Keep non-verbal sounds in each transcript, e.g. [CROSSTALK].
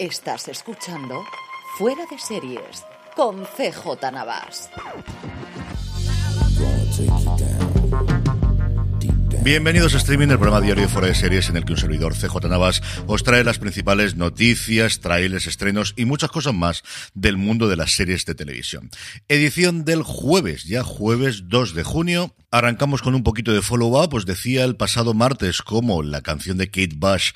Estás escuchando Fuera de Series con CJ Navas. Bienvenidos a Streaming, el programa diario de Fuera de Series en el que un servidor CJ Navas os trae las principales noticias, trailers, estrenos y muchas cosas más del mundo de las series de televisión. Edición del jueves, ya jueves 2 de junio. Arrancamos con un poquito de follow-up, os decía el pasado martes como la canción de Kate Bush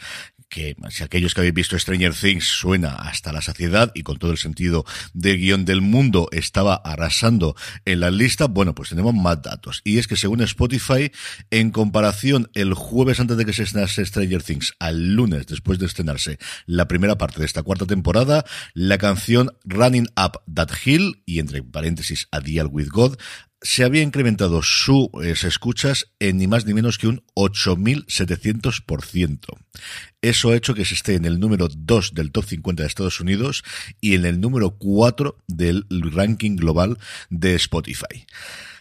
que si aquellos que habéis visto Stranger Things suena hasta la saciedad y con todo el sentido de guion del mundo estaba arrasando en la lista, bueno, pues tenemos más datos. Y es que según Spotify, en comparación el jueves antes de que se estrenase Stranger Things al lunes después de estrenarse la primera parte de esta cuarta temporada, la canción Running Up That Hill y entre paréntesis A Deal With God se había incrementado sus escuchas en ni más ni menos que un 8.700%. Eso ha hecho que se esté en el número 2 del top 50 de Estados Unidos y en el número 4 del ranking global de Spotify.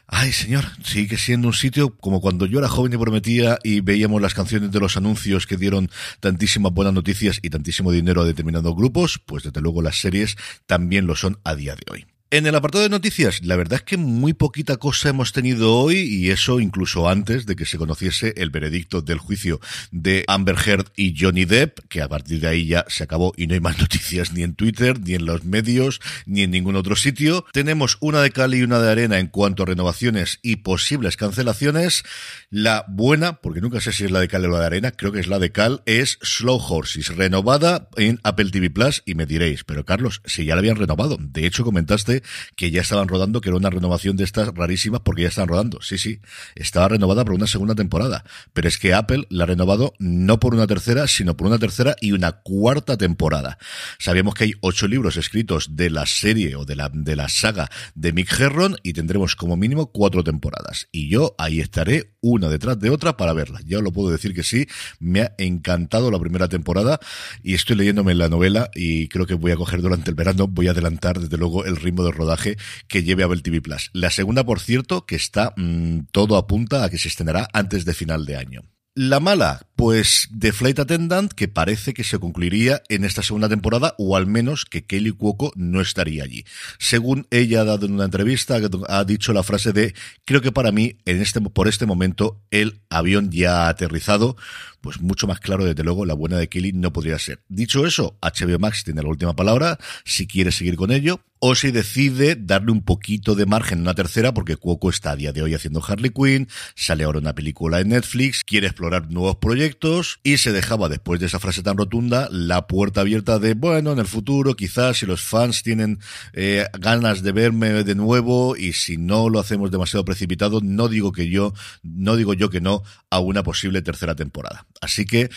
Ay, señor, sigue siendo un sitio como cuando yo era joven y prometía y veíamos las canciones de los anuncios que dieron tantísimas buenas noticias y tantísimo dinero a determinados grupos, pues desde luego las series también lo son a día de hoy. En el apartado de noticias, la verdad es que muy poquita cosa hemos tenido hoy y eso incluso antes de que se conociese el veredicto del juicio de Amber Heard y Johnny Depp, que a partir de ahí ya se acabó y no hay más [LAUGHS] noticias ni en Twitter, ni en los medios, ni en ningún otro sitio. Tenemos una de cal y una de arena en cuanto a renovaciones y posibles cancelaciones. La buena, porque nunca sé si es la de cal o la de arena, creo que es la de cal, es Slow Horses, renovada en Apple TV Plus y me diréis, pero Carlos, si ya la habían renovado. De hecho, comentaste que ya estaban rodando, que era una renovación de estas rarísimas porque ya están rodando. Sí, sí, estaba renovada por una segunda temporada. Pero es que Apple la ha renovado no por una tercera, sino por una tercera y una cuarta temporada. Sabíamos que hay ocho libros escritos de la serie o de la, de la saga de Mick Herron y tendremos como mínimo cuatro temporadas. Y yo ahí estaré una detrás de otra para verla. Ya os lo puedo decir que sí, me ha encantado la primera temporada y estoy leyéndome la novela y creo que voy a coger durante el verano, voy a adelantar desde luego el ritmo de rodaje que lleve a Bell TV Plus. La segunda, por cierto, que está mmm, todo apunta a que se estrenará antes de final de año. La mala, pues The Flight Attendant, que parece que se concluiría en esta segunda temporada, o al menos que Kelly Cuoco no estaría allí. Según ella ha dado en una entrevista, ha dicho la frase de, creo que para mí, en este, por este momento, el avión ya ha aterrizado, pues mucho más claro, desde luego, la buena de Kelly no podría ser. Dicho eso, HBO Max tiene la última palabra, si quiere seguir con ello, o si decide darle un poquito de margen en una tercera, porque Cuoco está a día de hoy haciendo Harley Quinn, sale ahora una película en Netflix, quiere explorar nuevos proyectos, y se dejaba, después de esa frase tan rotunda, la puerta abierta de, bueno, en el futuro, quizás, si los fans tienen eh, ganas de verme de nuevo, y si no lo hacemos demasiado precipitado, no digo que yo, no digo yo que no, a una posible tercera temporada. Así que,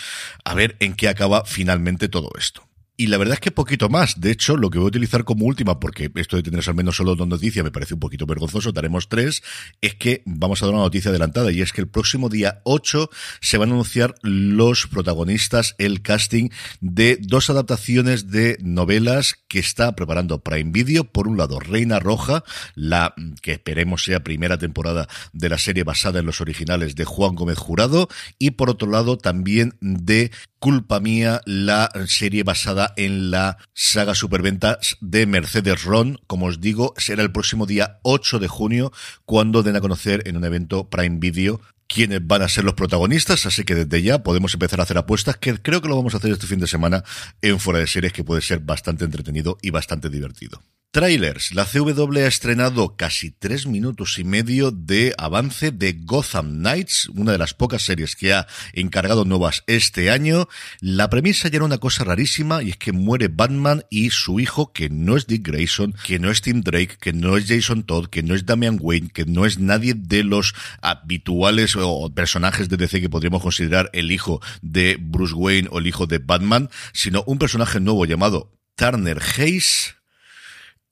a ver en qué acaba finalmente todo esto. Y la verdad es que poquito más. De hecho, lo que voy a utilizar como última, porque esto de tener al menos solo dos noticias me parece un poquito vergonzoso, daremos tres, es que vamos a dar una noticia adelantada y es que el próximo día 8 se van a anunciar los protagonistas, el casting de dos adaptaciones de novelas que está preparando Prime Video. Por un lado, Reina Roja, la que esperemos sea primera temporada de la serie basada en los originales de Juan Gómez Jurado y por otro lado también de Culpa Mía, la serie basada en la saga superventas de Mercedes Ron. Como os digo, será el próximo día 8 de junio cuando den a conocer en un evento Prime Video quiénes van a ser los protagonistas, así que desde ya podemos empezar a hacer apuestas, que creo que lo vamos a hacer este fin de semana en Fuera de Series, que puede ser bastante entretenido y bastante divertido. Trailers. La CW ha estrenado casi tres minutos y medio de avance de Gotham Knights, una de las pocas series que ha encargado nuevas este año. La premisa ya era una cosa rarísima y es que muere Batman y su hijo, que no es Dick Grayson, que no es Tim Drake, que no es Jason Todd, que no es Damian Wayne, que no es nadie de los habituales o personajes de DC que podríamos considerar el hijo de Bruce Wayne o el hijo de Batman, sino un personaje nuevo llamado Turner Hayes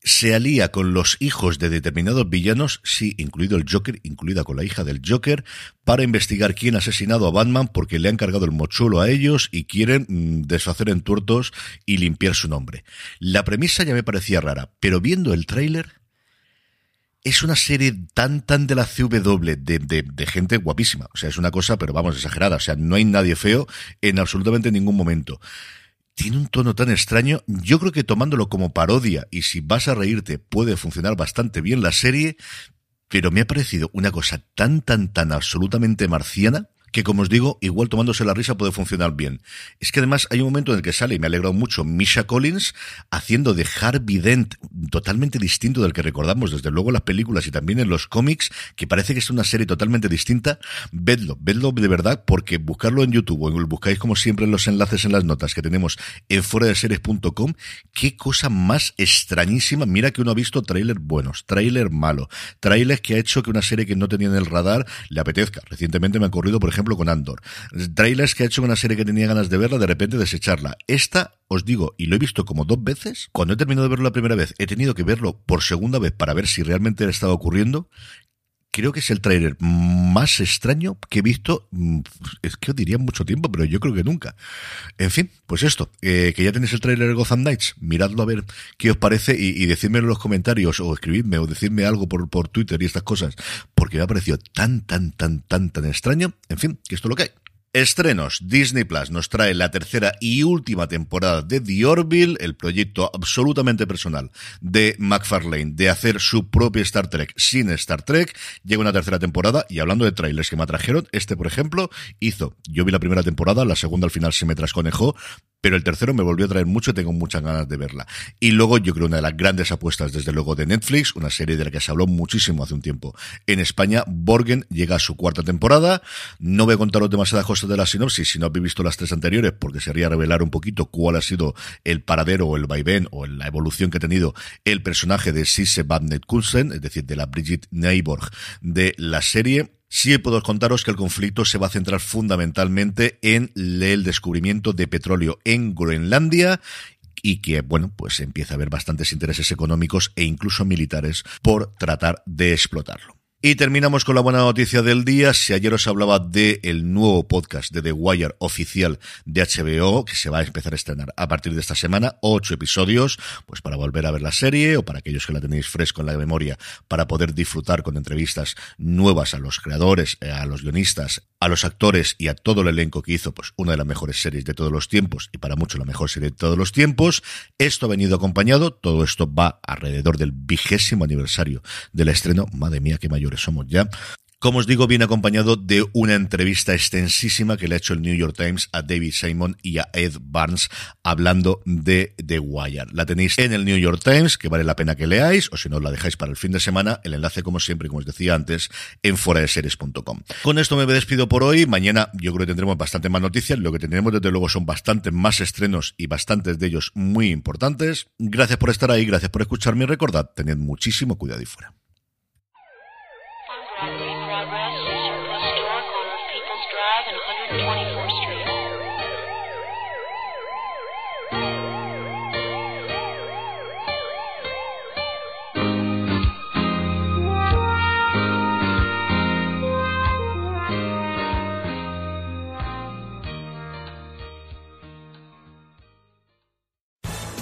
se alía con los hijos de determinados villanos, sí, incluido el Joker, incluida con la hija del Joker, para investigar quién ha asesinado a Batman porque le han cargado el mochuelo a ellos y quieren mm, deshacer en tuertos y limpiar su nombre. La premisa ya me parecía rara, pero viendo el tráiler, es una serie tan, tan de la CW, de, de, de, gente guapísima. O sea, es una cosa, pero vamos, exagerada. O sea, no hay nadie feo en absolutamente ningún momento tiene un tono tan extraño. Yo creo que tomándolo como parodia y si vas a reírte puede funcionar bastante bien la serie, pero me ha parecido una cosa tan, tan, tan absolutamente marciana que como os digo, igual tomándose la risa puede funcionar bien. Es que además hay un momento en el que sale, y me ha alegrado mucho, Misha Collins haciendo de Harvey Dent totalmente distinto del que recordamos desde luego en las películas y también en los cómics, que parece que es una serie totalmente distinta. Vedlo, vedlo de verdad, porque buscarlo en YouTube o buscáis como siempre en los enlaces en las notas que tenemos en fuera de qué cosa más extrañísima. Mira que uno ha visto tráiler buenos, tráiler malo, tráiler que ha hecho que una serie que no tenía en el radar le apetezca. Recientemente me ha corrido, por ejemplo, con Andor. Trailers que ha hecho una serie que tenía ganas de verla, de repente desecharla. Esta, os digo, y lo he visto como dos veces, cuando he terminado de verlo la primera vez, he tenido que verlo por segunda vez para ver si realmente le estaba ocurriendo creo que es el tráiler más extraño que he visto, mm, es que os diría mucho tiempo, pero yo creo que nunca. En fin, pues esto, eh, que ya tenéis el tráiler de Gotham Knights, miradlo a ver qué os parece y, y en los comentarios o escribidme o decidme algo por, por Twitter y estas cosas, porque me ha parecido tan, tan, tan, tan, tan extraño. En fin, que esto es lo que hay. Estrenos. Disney Plus nos trae la tercera y última temporada de The Orville, el proyecto absolutamente personal de McFarlane de hacer su propia Star Trek sin Star Trek. Llega una tercera temporada y hablando de trailers que me atrajeron, este por ejemplo hizo, yo vi la primera temporada, la segunda al final se me trasconejó, pero el tercero me volvió a traer mucho y tengo muchas ganas de verla. Y luego yo creo una de las grandes apuestas desde luego de Netflix, una serie de la que se habló muchísimo hace un tiempo en España, Borgen llega a su cuarta temporada. No voy a contaros demasiadas cosas de la sinopsis si no habéis visto las tres anteriores porque sería revelar un poquito cuál ha sido el paradero o el vaivén o la evolución que ha tenido el personaje de Sisse Van Kunsen, es decir, de la Brigitte Neiborg de la serie Sí puedo contaros que el conflicto se va a centrar fundamentalmente en el descubrimiento de petróleo en Groenlandia y que, bueno, pues empieza a haber bastantes intereses económicos e incluso militares por tratar de explotarlo. Y terminamos con la buena noticia del día. Si ayer os hablaba del el nuevo podcast de The Wire oficial de HBO, que se va a empezar a estrenar a partir de esta semana, ocho episodios, pues para volver a ver la serie o para aquellos que la tenéis fresco en la memoria, para poder disfrutar con entrevistas nuevas a los creadores, eh, a los guionistas, a los actores y a todo el elenco que hizo, pues una de las mejores series de todos los tiempos y para mucho la mejor serie de todos los tiempos. Esto ha venido acompañado, todo esto va alrededor del vigésimo aniversario del estreno. Madre mía, qué somos ya. Como os digo, viene acompañado de una entrevista extensísima que le ha hecho el New York Times a David Simon y a Ed Barnes hablando de The Wire. La tenéis en el New York Times, que vale la pena que leáis, o si no, la dejáis para el fin de semana. El enlace, como siempre, como os decía antes, en foradeseries.com. Con esto me despido por hoy. Mañana yo creo que tendremos bastante más noticias. Lo que tendremos, desde luego, son bastantes más estrenos y bastantes de ellos muy importantes. Gracias por estar ahí, gracias por escucharme y recordad, tened muchísimo cuidado y fuera. 124